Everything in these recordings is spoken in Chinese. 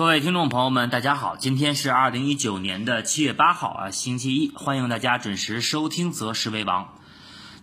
各位听众朋友们，大家好，今天是二零一九年的七月八号啊，星期一，欢迎大家准时收听《择时为王》。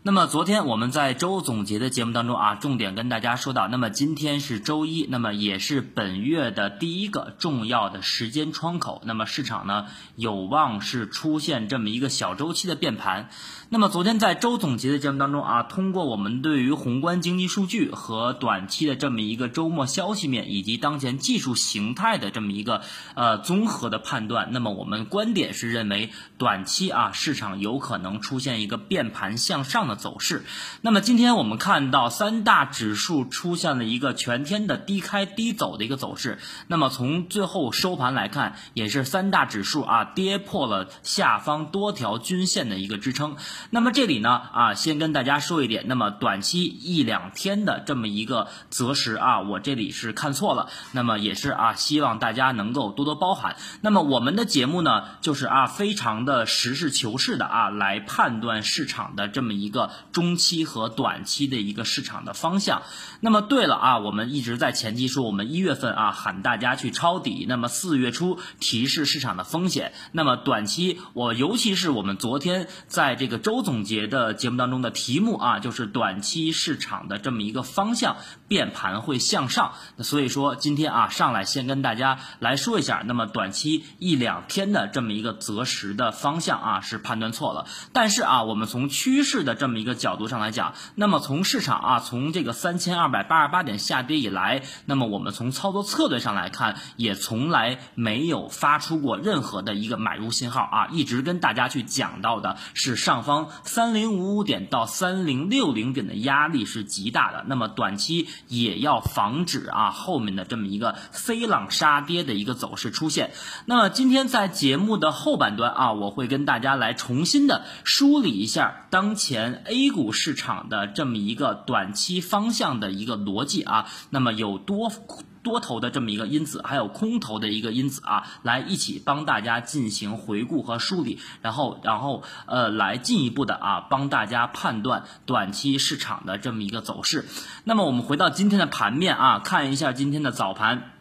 那么昨天我们在周总结的节目当中啊，重点跟大家说到，那么今天是周一，那么也是本月的第一个重要的时间窗口，那么市场呢有望是出现这么一个小周期的变盘。那么昨天在周总结的节目当中啊，通过我们对于宏观经济数据和短期的这么一个周末消息面以及当前技术形态的这么一个呃综合的判断，那么我们观点是认为短期啊市场有可能出现一个变盘向上的走势。那么今天我们看到三大指数出现了一个全天的低开低走的一个走势。那么从最后收盘来看，也是三大指数啊跌破了下方多条均线的一个支撑。那么这里呢啊，先跟大家说一点，那么短期一两天的这么一个择时啊，我这里是看错了，那么也是啊，希望大家能够多多包涵。那么我们的节目呢，就是啊，非常的实事求是的啊，来判断市场的这么一个中期和短期的一个市场的方向。那么对了啊，我们一直在前期说，我们一月份啊喊大家去抄底，那么四月初提示市场的风险。那么短期我尤其是我们昨天在这个。周总结的节目当中的题目啊，就是短期市场的这么一个方向变盘会向上。那所以说今天啊上来先跟大家来说一下，那么短期一两天的这么一个择时的方向啊是判断错了。但是啊，我们从趋势的这么一个角度上来讲，那么从市场啊从这个三千二百八十八点下跌以来，那么我们从操作策略上来看，也从来没有发出过任何的一个买入信号啊，一直跟大家去讲到的是上方。三零五五点到三零六零点的压力是极大的，那么短期也要防止啊后面的这么一个飞浪杀跌的一个走势出现。那么今天在节目的后半段啊，我会跟大家来重新的梳理一下当前 A 股市场的这么一个短期方向的一个逻辑啊，那么有多。多头的这么一个因子，还有空头的一个因子啊，来一起帮大家进行回顾和梳理，然后，然后呃，来进一步的啊，帮大家判断短期市场的这么一个走势。那么我们回到今天的盘面啊，看一下今天的早盘。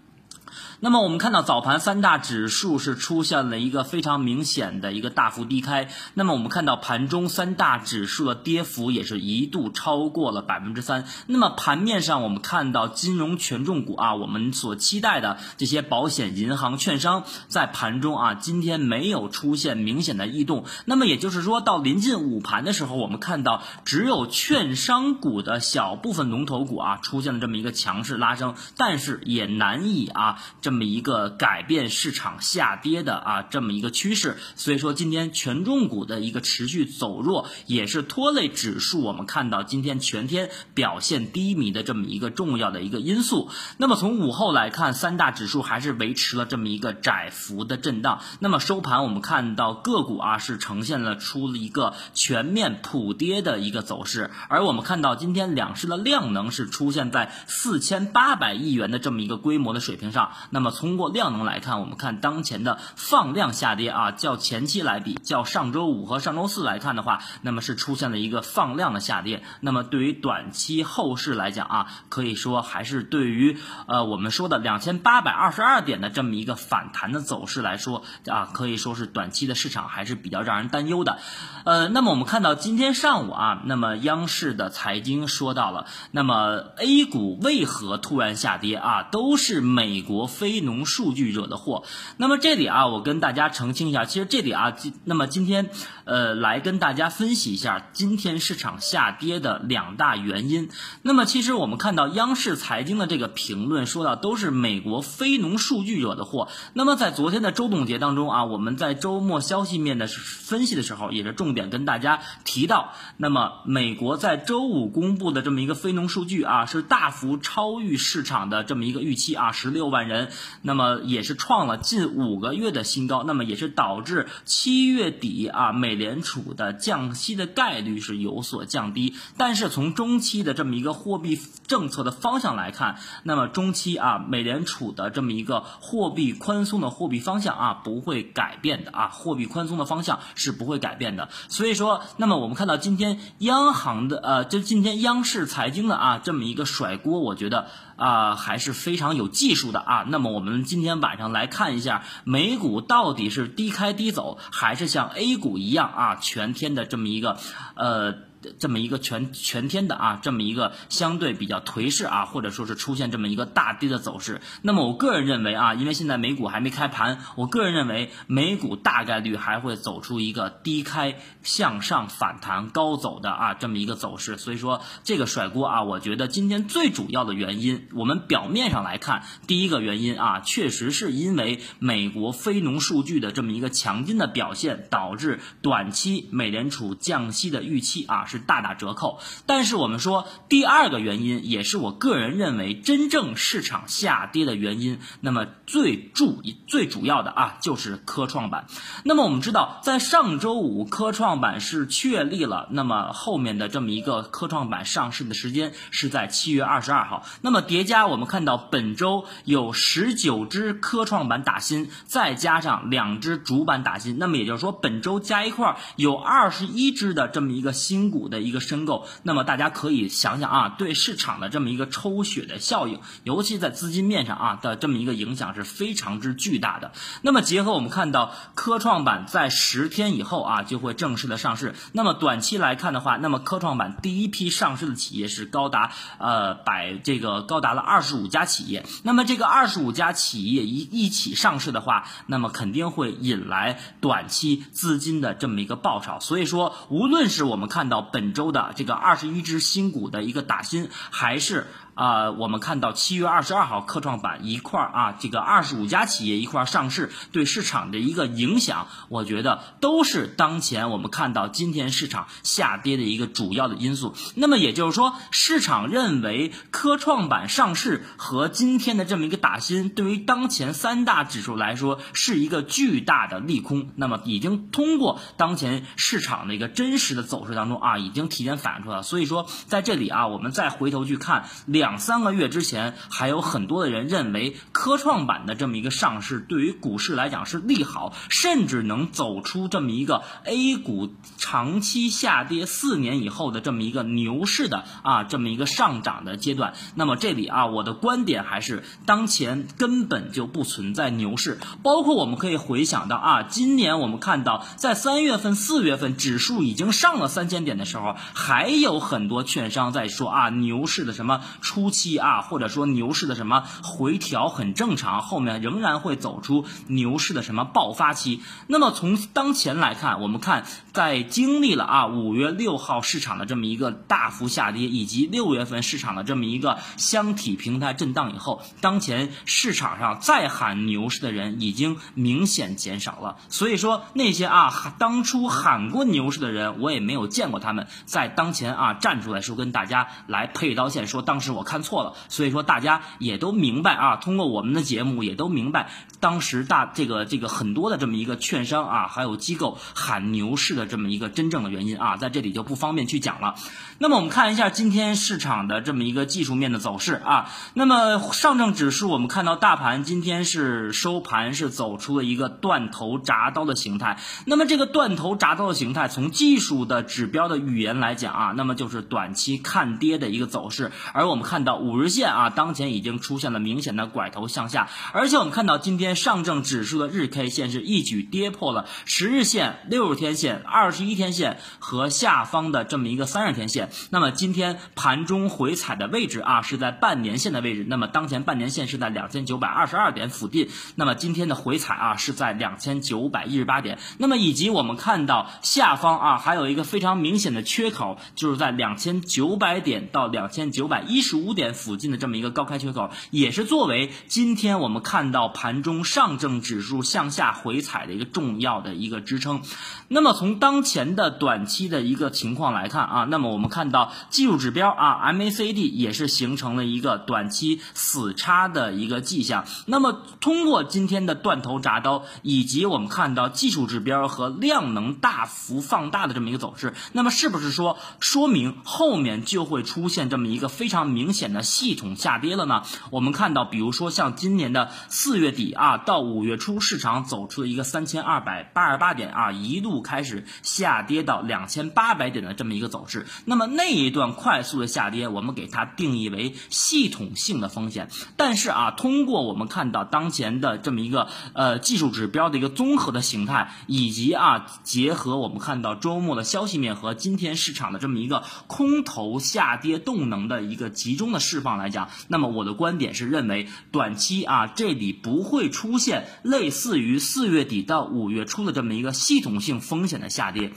那么我们看到早盘三大指数是出现了一个非常明显的一个大幅低开。那么我们看到盘中三大指数的跌幅也是一度超过了百分之三。那么盘面上我们看到金融权重股啊，我们所期待的这些保险、银行、券商在盘中啊今天没有出现明显的异动。那么也就是说到临近午盘的时候，我们看到只有券商股的小部分龙头股啊出现了这么一个强势拉升，但是也难以啊。这么一个改变市场下跌的啊这么一个趋势，所以说今天权重股的一个持续走弱，也是拖累指数。我们看到今天全天表现低迷的这么一个重要的一个因素。那么从午后来看，三大指数还是维持了这么一个窄幅的震荡。那么收盘我们看到个股啊是呈现了出了一个全面普跌的一个走势，而我们看到今天两市的量能是出现在四千八百亿元的这么一个规模的水平上。那么通过量能来看，我们看当前的放量下跌啊，较前期来比，较上周五和上周四来看的话，那么是出现了一个放量的下跌。那么对于短期后市来讲啊，可以说还是对于呃我们说的两千八百二十二点的这么一个反弹的走势来说啊，可以说是短期的市场还是比较让人担忧的。呃，那么我们看到今天上午啊，那么央视的财经说到了，那么 A 股为何突然下跌啊，都是美国非。非农数据惹的祸。那么这里啊，我跟大家澄清一下，其实这里啊，今那么今天呃，来跟大家分析一下今天市场下跌的两大原因。那么其实我们看到央视财经的这个评论说到，都是美国非农数据惹的祸。那么在昨天的周总结当中啊，我们在周末消息面的分析的时候，也是重点跟大家提到，那么美国在周五公布的这么一个非农数据啊，是大幅超预市场的这么一个预期啊，十六万人。那么也是创了近五个月的新高，那么也是导致七月底啊，美联储的降息的概率是有所降低。但是从中期的这么一个货币政策的方向来看，那么中期啊，美联储的这么一个货币宽松的货币方向啊，不会改变的啊，货币宽松的方向是不会改变的。所以说，那么我们看到今天央行的呃，就今天央视财经的啊，这么一个甩锅，我觉得啊还是非常有技术的啊。那么我们今天晚上来看一下美股到底是低开低走，还是像 A 股一样啊全天的这么一个呃。这么一个全全天的啊，这么一个相对比较颓势啊，或者说是出现这么一个大跌的走势。那么我个人认为啊，因为现在美股还没开盘，我个人认为美股大概率还会走出一个低开向上反弹高走的啊这么一个走势。所以说这个甩锅啊，我觉得今天最主要的原因，我们表面上来看，第一个原因啊，确实是因为美国非农数据的这么一个强劲的表现，导致短期美联储降息的预期啊是。大打折扣，但是我们说第二个原因，也是我个人认为真正市场下跌的原因。那么最注最主要的啊，就是科创板。那么我们知道，在上周五科创板是确立了，那么后面的这么一个科创板上市的时间是在七月二十二号。那么叠加我们看到本周有十九只科创板打新，再加上两只主板打新，那么也就是说本周加一块有二十一只的这么一个新股。股的一个申购，那么大家可以想想啊，对市场的这么一个抽血的效应，尤其在资金面上啊的这么一个影响是非常之巨大的。那么结合我们看到科创板在十天以后啊就会正式的上市，那么短期来看的话，那么科创板第一批上市的企业是高达呃百这个高达了二十五家企业，那么这个二十五家企业一一起上市的话，那么肯定会引来短期资金的这么一个爆炒，所以说无论是我们看到。本周的这个二十一只新股的一个打新，还是。啊，我们看到七月二十二号科创板一块儿啊，这个二十五家企业一块儿上市，对市场的一个影响，我觉得都是当前我们看到今天市场下跌的一个主要的因素。那么也就是说，市场认为科创板上市和今天的这么一个打新，对于当前三大指数来说是一个巨大的利空。那么已经通过当前市场的一个真实的走势当中啊，已经提前反映出来了。所以说，在这里啊，我们再回头去看两。两三个月之前，还有很多的人认为科创板的这么一个上市对于股市来讲是利好，甚至能走出这么一个 A 股长期下跌四年以后的这么一个牛市的啊这么一个上涨的阶段。那么这里啊，我的观点还是当前根本就不存在牛市。包括我们可以回想到啊，今年我们看到在三月份、四月份指数已经上了三千点的时候，还有很多券商在说啊牛市的什么。初期啊，或者说牛市的什么回调很正常，后面仍然会走出牛市的什么爆发期。那么从当前来看，我们看在经历了啊五月六号市场的这么一个大幅下跌，以及六月份市场的这么一个箱体平台震荡以后，当前市场上再喊牛市的人已经明显减少了。所以说那些啊当初喊过牛市的人，我也没有见过他们在当前啊站出来说跟大家来配刀线，说当时我。看错了，所以说大家也都明白啊，通过我们的节目也都明白，当时大这个这个很多的这么一个券商啊，还有机构喊牛市的这么一个真正的原因啊，在这里就不方便去讲了。那么我们看一下今天市场的这么一个技术面的走势啊，那么上证指数我们看到大盘今天是收盘是走出了一个断头铡刀的形态，那么这个断头铡刀的形态从技术的指标的语言来讲啊，那么就是短期看跌的一个走势，而我们看。看到五日线啊，当前已经出现了明显的拐头向下，而且我们看到今天上证指数的日 K 线是一举跌破了十日线、六十天线、二十一天线和下方的这么一个三十天线。那么今天盘中回踩的位置啊，是在半年线的位置。那么当前半年线是在两千九百二十二点附近。那么今天的回踩啊，是在两千九百一十八点。那么以及我们看到下方啊，还有一个非常明显的缺口，就是在两千九百点到两千九百一十五。点附近的这么一个高开缺口，也是作为今天我们看到盘中上证指数向下回踩的一个重要的一个支撑。那么从当前的短期的一个情况来看啊，那么我们看到技术指标啊 MACD 也是形成了一个短期死叉的一个迹象。那么通过今天的断头铡刀，以及我们看到技术指标和量能大幅放大的这么一个走势，那么是不是说说明后面就会出现这么一个非常明明显的系统下跌了呢？我们看到，比如说像今年的四月底啊到五月初，市场走出了一个三千二百八十八点啊，一度开始下跌到两千八百点的这么一个走势。那么那一段快速的下跌，我们给它定义为系统性的风险。但是啊，通过我们看到当前的这么一个呃技术指标的一个综合的形态，以及啊结合我们看到周末的消息面和今天市场的这么一个空头下跌动能的一个集中的释放来讲，那么我的观点是认为短期啊这里不会出现类似于四月底到五月初的这么一个系统性风险的下跌。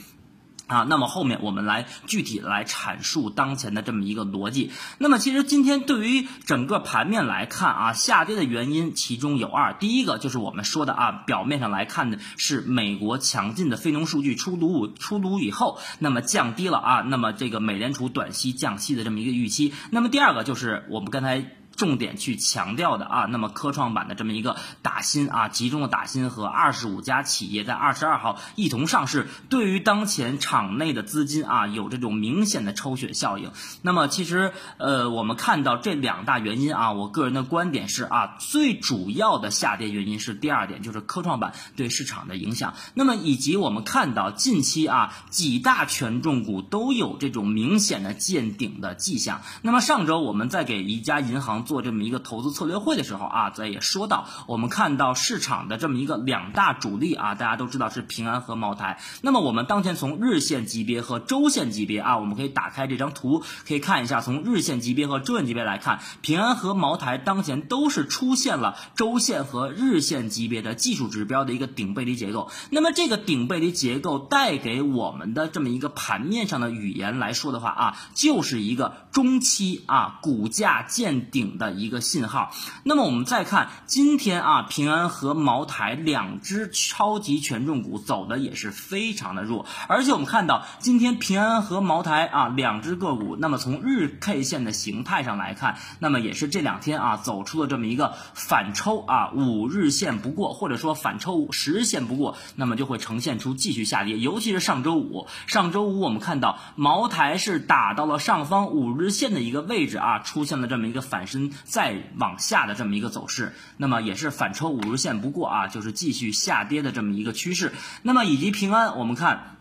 啊，那么后面我们来具体来阐述当前的这么一个逻辑。那么其实今天对于整个盘面来看啊，下跌的原因其中有二，第一个就是我们说的啊，表面上来看的是美国强劲的非农数据出炉出炉以后，那么降低了啊，那么这个美联储短期降息的这么一个预期。那么第二个就是我们刚才。重点去强调的啊，那么科创板的这么一个打新啊，集中的打新和二十五家企业在二十二号一同上市，对于当前场内的资金啊，有这种明显的抽血效应。那么其实呃，我们看到这两大原因啊，我个人的观点是啊，最主要的下跌原因是第二点，就是科创板对市场的影响。那么以及我们看到近期啊，几大权重股都有这种明显的见顶的迹象。那么上周我们在给一家银行。做这么一个投资策略会的时候啊，咱也说到，我们看到市场的这么一个两大主力啊，大家都知道是平安和茅台。那么我们当前从日线级别和周线级别啊，我们可以打开这张图，可以看一下，从日线级别和周线级别来看，平安和茅台当前都是出现了周线和日线级别的技术指标的一个顶背离结构。那么这个顶背离结构带给我们的这么一个盘面上的语言来说的话啊，就是一个中期啊股价见顶。的一个信号。那么我们再看今天啊，平安和茅台两只超级权重股走的也是非常的弱，而且我们看到今天平安和茅台啊两只个股，那么从日 K 线的形态上来看，那么也是这两天啊走出了这么一个反抽啊五日线不过，或者说反抽十日线不过，那么就会呈现出继续下跌。尤其是上周五，上周五我们看到茅台是打到了上方五日线的一个位置啊，出现了这么一个反身。再往下的这么一个走势，那么也是反抽五日线不过啊，就是继续下跌的这么一个趋势。那么以及平安，我们看。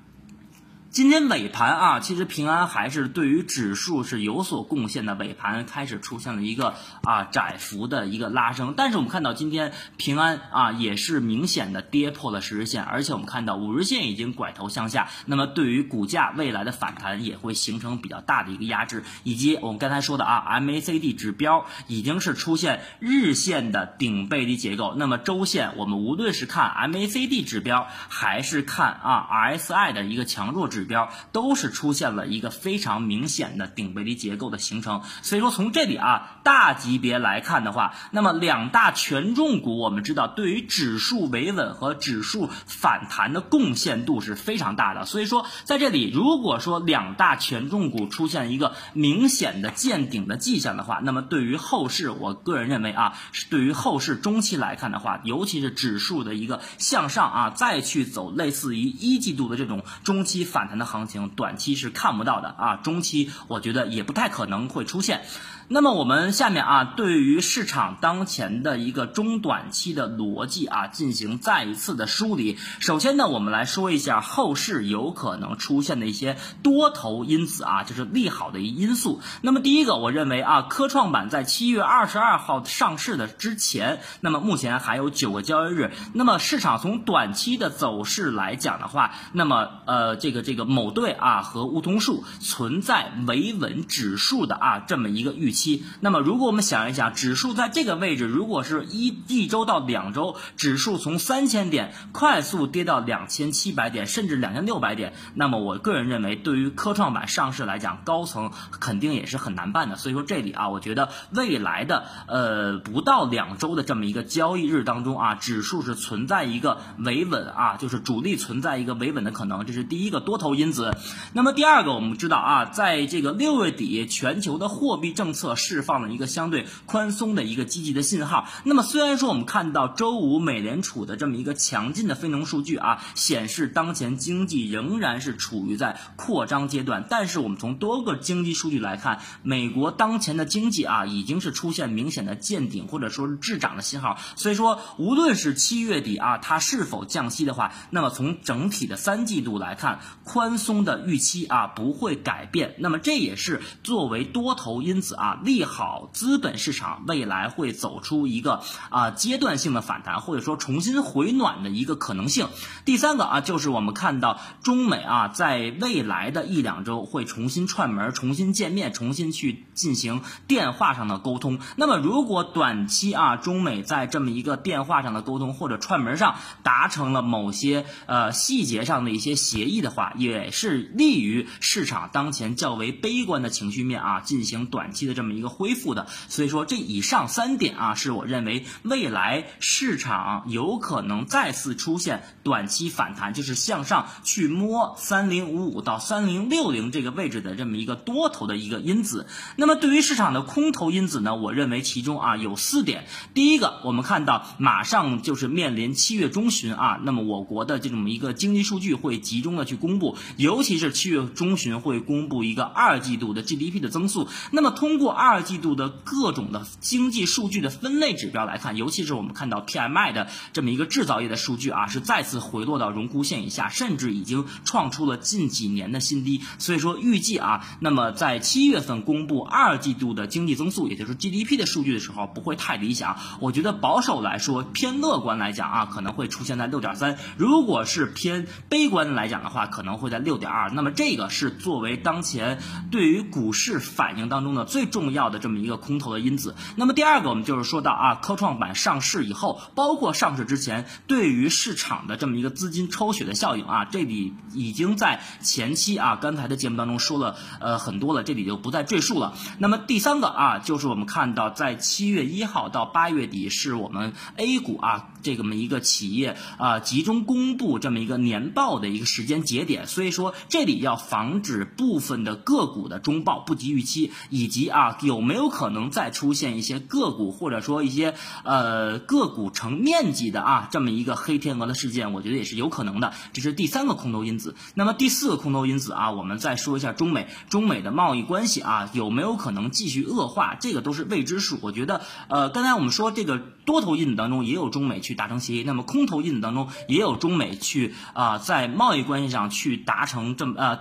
今天尾盘啊，其实平安还是对于指数是有所贡献的。尾盘开始出现了一个啊窄幅的一个拉升，但是我们看到今天平安啊也是明显的跌破了十日线，而且我们看到五日线已经拐头向下，那么对于股价未来的反弹也会形成比较大的一个压制。以及我们刚才说的啊，MACD 指标已经是出现日线的顶背离结构，那么周线我们无论是看 MACD 指标还是看啊 RSI 的一个强弱指。指标都是出现了一个非常明显的顶背离结构的形成，所以说从这里啊大级别来看的话，那么两大权重股我们知道对于指数维稳和指数反弹的贡献度是非常大的，所以说在这里如果说两大权重股出现一个明显的见顶的迹象的话，那么对于后市，我个人认为啊，是对于后市中期来看的话，尤其是指数的一个向上啊，再去走类似于一季度的这种中期反。谈的行情，短期是看不到的啊，中期我觉得也不太可能会出现。那么我们下面啊，对于市场当前的一个中短期的逻辑啊，进行再一次的梳理。首先呢，我们来说一下后市有可能出现的一些多头因子啊，就是利好的因素。那么第一个，我认为啊，科创板在七月二十二号上市的之前，那么目前还有九个交易日。那么市场从短期的走势来讲的话，那么呃，这个这个某队啊和梧桐树存在维稳指数的啊这么一个预期。期，那么如果我们想一想，指数在这个位置，如果是一一周到两周，指数从三千点快速跌到两千七百点，甚至两千六百点，那么我个人认为，对于科创板上市来讲，高层肯定也是很难办的。所以说这里啊，我觉得未来的呃不到两周的这么一个交易日当中啊，指数是存在一个维稳啊，就是主力存在一个维稳的可能，这是第一个多头因子。那么第二个，我们知道啊，在这个六月底，全球的货币政策。释放了一个相对宽松的一个积极的信号。那么虽然说我们看到周五美联储的这么一个强劲的非农数据啊，显示当前经济仍然是处于在扩张阶段，但是我们从多个经济数据来看，美国当前的经济啊已经是出现明显的见顶或者说是滞涨的信号。所以说，无论是七月底啊，它是否降息的话，那么从整体的三季度来看，宽松的预期啊不会改变。那么这也是作为多头因子啊，利好资本市场未来会走出一个啊阶段性的反弹，或者说重新回暖的一个可能性。第三个啊，就是我们看到中美啊，在未来的一两周会重新串门、重新见面、重新去进行电话上的沟通。那么如果短期啊，中美在这么一个电话上的沟通或者串门上达成了某些呃细节上的一些协议的话，也是利于市场当前较为悲观的情绪面啊进行短期的这么一个恢复的。所以说这以上三点啊，是我认为未来市场有可能再次出现短期反弹，就是向上去摸三零五五到三零六零这个位置的这么一个多头的一个因子。那么对于市场的空头因子呢，我认为其中啊有四点。第一个，我们看到马上就是面临七月中旬啊，那么我国的这种一个经济数据会集中的去公布，尤其是七月中旬会公布一个二季度的 GDP 的增速。那么通过二季度的各种的经济数据的分类指标来看，尤其是我们看到 PMI 的这么一个制造业的数据啊，是再次回落到荣枯线以下，甚至已经创出了近几年的新低。所以说预计啊，那么在七月份公布二季度的经济增速，也就是 GDP 的数据的时候，不会太理想。我觉得保守来说，偏乐观来讲啊，可能会出现在六点三；如果是偏悲观来讲的话，可能会在六点二。那么这个是作为当前对于股市反应当中的最重重要的这么一个空头的因子。那么第二个，我们就是说到啊，科创板上市以后，包括上市之前，对于市场的这么一个资金抽血的效应啊，这里已经在前期啊，刚才的节目当中说了呃很多了，这里就不再赘述了。那么第三个啊，就是我们看到在七月一号到八月底是我们 A 股啊这个么一个企业啊集中公布这么一个年报的一个时间节点，所以说这里要防止部分的个股的中报不及预期，以及啊有没有可能再出现一些个股或者说一些呃个股成面积的啊这么一个黑天鹅的事件，我觉得也是有可能的，这是第三个空头因子。那么第四个空头因子啊，我们再说一下中美中美的贸易关系啊有没有可能继续恶化，这个都是未知数。我觉得呃刚才我们说这个多头因子当中也有中美去达成协议，那么空头因子当中也有中美去啊在贸易关系上去达成这么呃。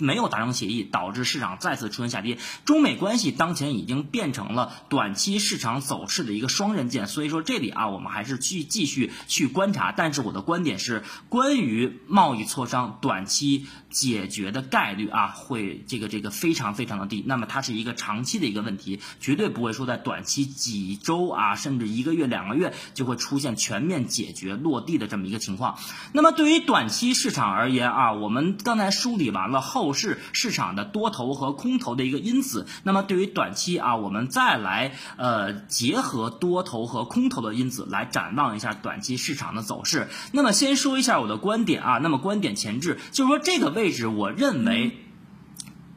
没有达成协议，导致市场再次出现下跌。中美关系当前已经变成了短期市场走势的一个双刃剑，所以说这里啊，我们还是去继续去观察。但是我的观点是，关于贸易磋商短期解决的概率啊，会这个这个非常非常的低。那么它是一个长期的一个问题，绝对不会说在短期几周啊，甚至一个月两个月就会出现全面解决落地的这么一个情况。那么对于短期市场而言啊，我们刚才梳理完了后。是市场的多头和空头的一个因子，那么对于短期啊，我们再来呃结合多头和空头的因子来展望一下短期市场的走势。那么先说一下我的观点啊，那么观点前置就是说这个位置，我认为。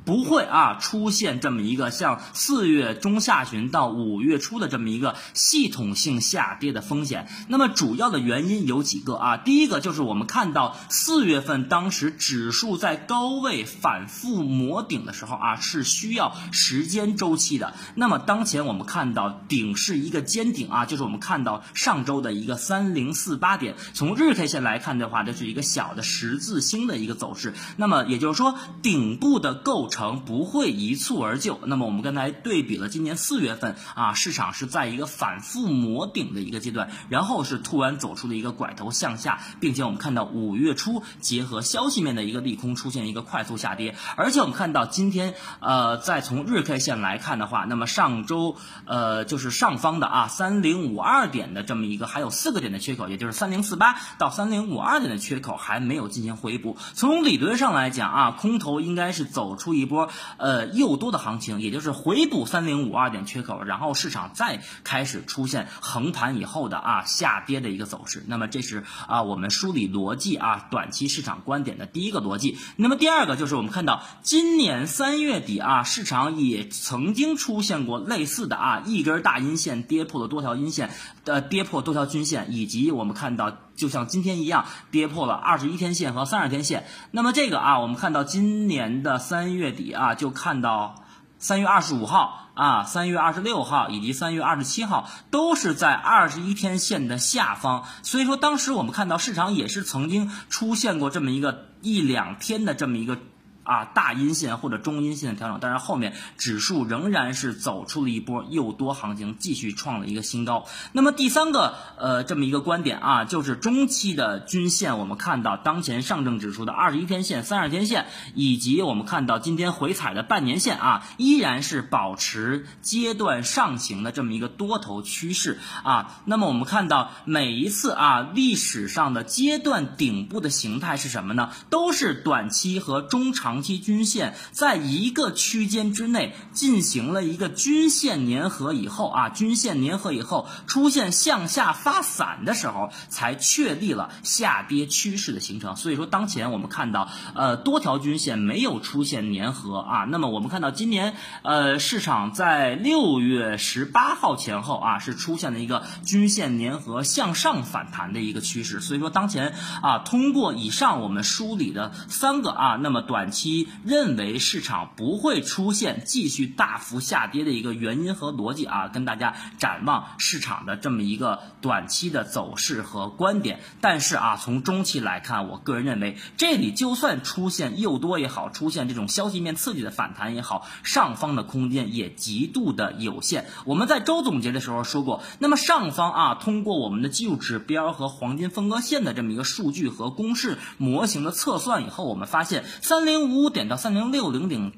不会啊，出现这么一个像四月中下旬到五月初的这么一个系统性下跌的风险。那么主要的原因有几个啊？第一个就是我们看到四月份当时指数在高位反复磨顶的时候啊，是需要时间周期的。那么当前我们看到顶是一个尖顶啊，就是我们看到上周的一个三零四八点。从日 K 线来看的话，这是一个小的十字星的一个走势。那么也就是说，顶部的构成不会一蹴而就。那么我们刚才对比了今年四月份啊，市场是在一个反复磨顶的一个阶段，然后是突然走出了一个拐头向下，并且我们看到五月初结合消息面的一个利空出现一个快速下跌，而且我们看到今天呃，再从日 K 线来看的话，那么上周呃就是上方的啊三零五二点的这么一个还有四个点的缺口，也就是三零四八到三零五二点的缺口还没有进行回补。从理论上来讲啊，空头应该是走出一。一波呃诱多的行情，也就是回补三零五二点缺口，然后市场再开始出现横盘以后的啊下跌的一个走势。那么这是啊我们梳理逻辑啊短期市场观点的第一个逻辑。那么第二个就是我们看到今年三月底啊市场也曾经出现过类似的啊一根大阴线跌破了多条阴线，呃跌破多条均线，以及我们看到。就像今天一样，跌破了二十一天线和三十天线。那么这个啊，我们看到今年的三月底啊，就看到三月二十五号啊、三月二十六号以及三月二十七号都是在二十一天线的下方。所以说，当时我们看到市场也是曾经出现过这么一个一两天的这么一个。啊，大阴线或者中阴线的调整，但是后面指数仍然是走出了一波诱多行情，继续创了一个新高。那么第三个呃这么一个观点啊，就是中期的均线，我们看到当前上证指数的二十一天线、三十天线，以及我们看到今天回踩的半年线啊，依然是保持阶段上行的这么一个多头趋势啊。那么我们看到每一次啊历史上的阶段顶部的形态是什么呢？都是短期和中长。长期均线在一个区间之内进行了一个均线粘合以后啊，均线粘合以后出现向下发散的时候，才确立了下跌趋势的形成。所以说，当前我们看到呃多条均线没有出现粘合啊。那么我们看到今年呃市场在六月十八号前后啊是出现了一个均线粘合向上反弹的一个趋势。所以说，当前啊通过以上我们梳理的三个啊，那么短期。期认为市场不会出现继续大幅下跌的一个原因和逻辑啊，跟大家展望市场的这么一个短期的走势和观点。但是啊，从中期来看，我个人认为这里就算出现诱多也好，出现这种消息面刺激的反弹也好，上方的空间也极度的有限。我们在周总结的时候说过，那么上方啊，通过我们的技术指标和黄金分割线的这么一个数据和公式模型的测算以后，我们发现三零五。五点到三零六零顶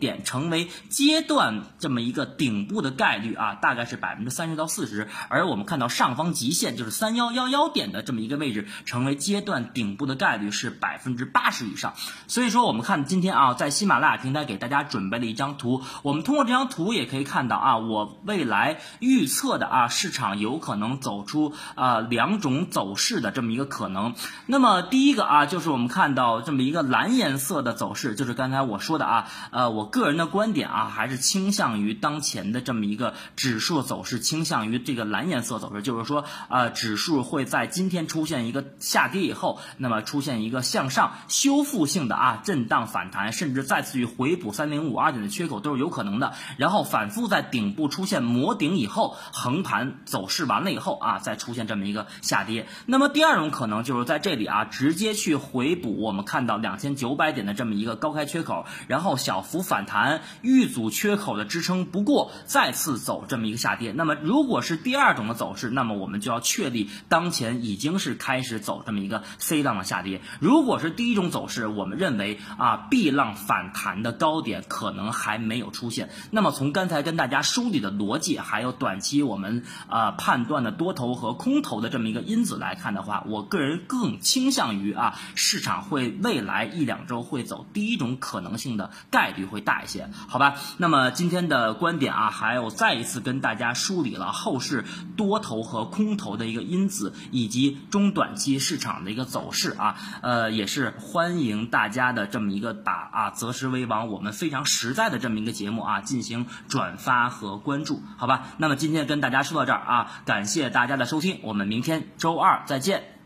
点成为阶段这么一个顶部的概率啊，大概是百分之三十到四十。而我们看到上方极限就是三幺幺幺点的这么一个位置，成为阶段顶部的概率是百分之八十以上。所以说，我们看今天啊，在喜马拉雅平台给大家准备了一张图，我们通过这张图也可以看到啊，我未来预测的啊，市场有可能走出啊两种走势的这么一个可能。那么第一个啊，就是我们看到这么一个蓝颜色的走势。是，就是刚才我说的啊，呃，我个人的观点啊，还是倾向于当前的这么一个指数走势，倾向于这个蓝颜色走势，就是说，呃，指数会在今天出现一个下跌以后，那么出现一个向上修复性的啊震荡反弹，甚至再次去回补三零五二点的缺口都是有可能的，然后反复在顶部出现磨顶以后，横盘走势完了以后啊，再出现这么一个下跌。那么第二种可能就是在这里啊，直接去回补我们看到两千九百点的这么一个。高开缺口，然后小幅反弹，遇阻缺口的支撑不过，再次走这么一个下跌。那么如果是第二种的走势，那么我们就要确立当前已经是开始走这么一个 C 浪的下跌。如果是第一种走势，我们认为啊 B 浪反弹的高点可能还没有出现。那么从刚才跟大家梳理的逻辑，还有短期我们啊判断的多头和空头的这么一个因子来看的话，我个人更倾向于啊市场会未来一两周会走。第一种可能性的概率会大一些，好吧？那么今天的观点啊，还有再一次跟大家梳理了后市多头和空头的一个因子，以及中短期市场的一个走势啊，呃，也是欢迎大家的这么一个把啊择时为王，我们非常实在的这么一个节目啊，进行转发和关注，好吧？那么今天跟大家说到这儿啊，感谢大家的收听，我们明天周二再见。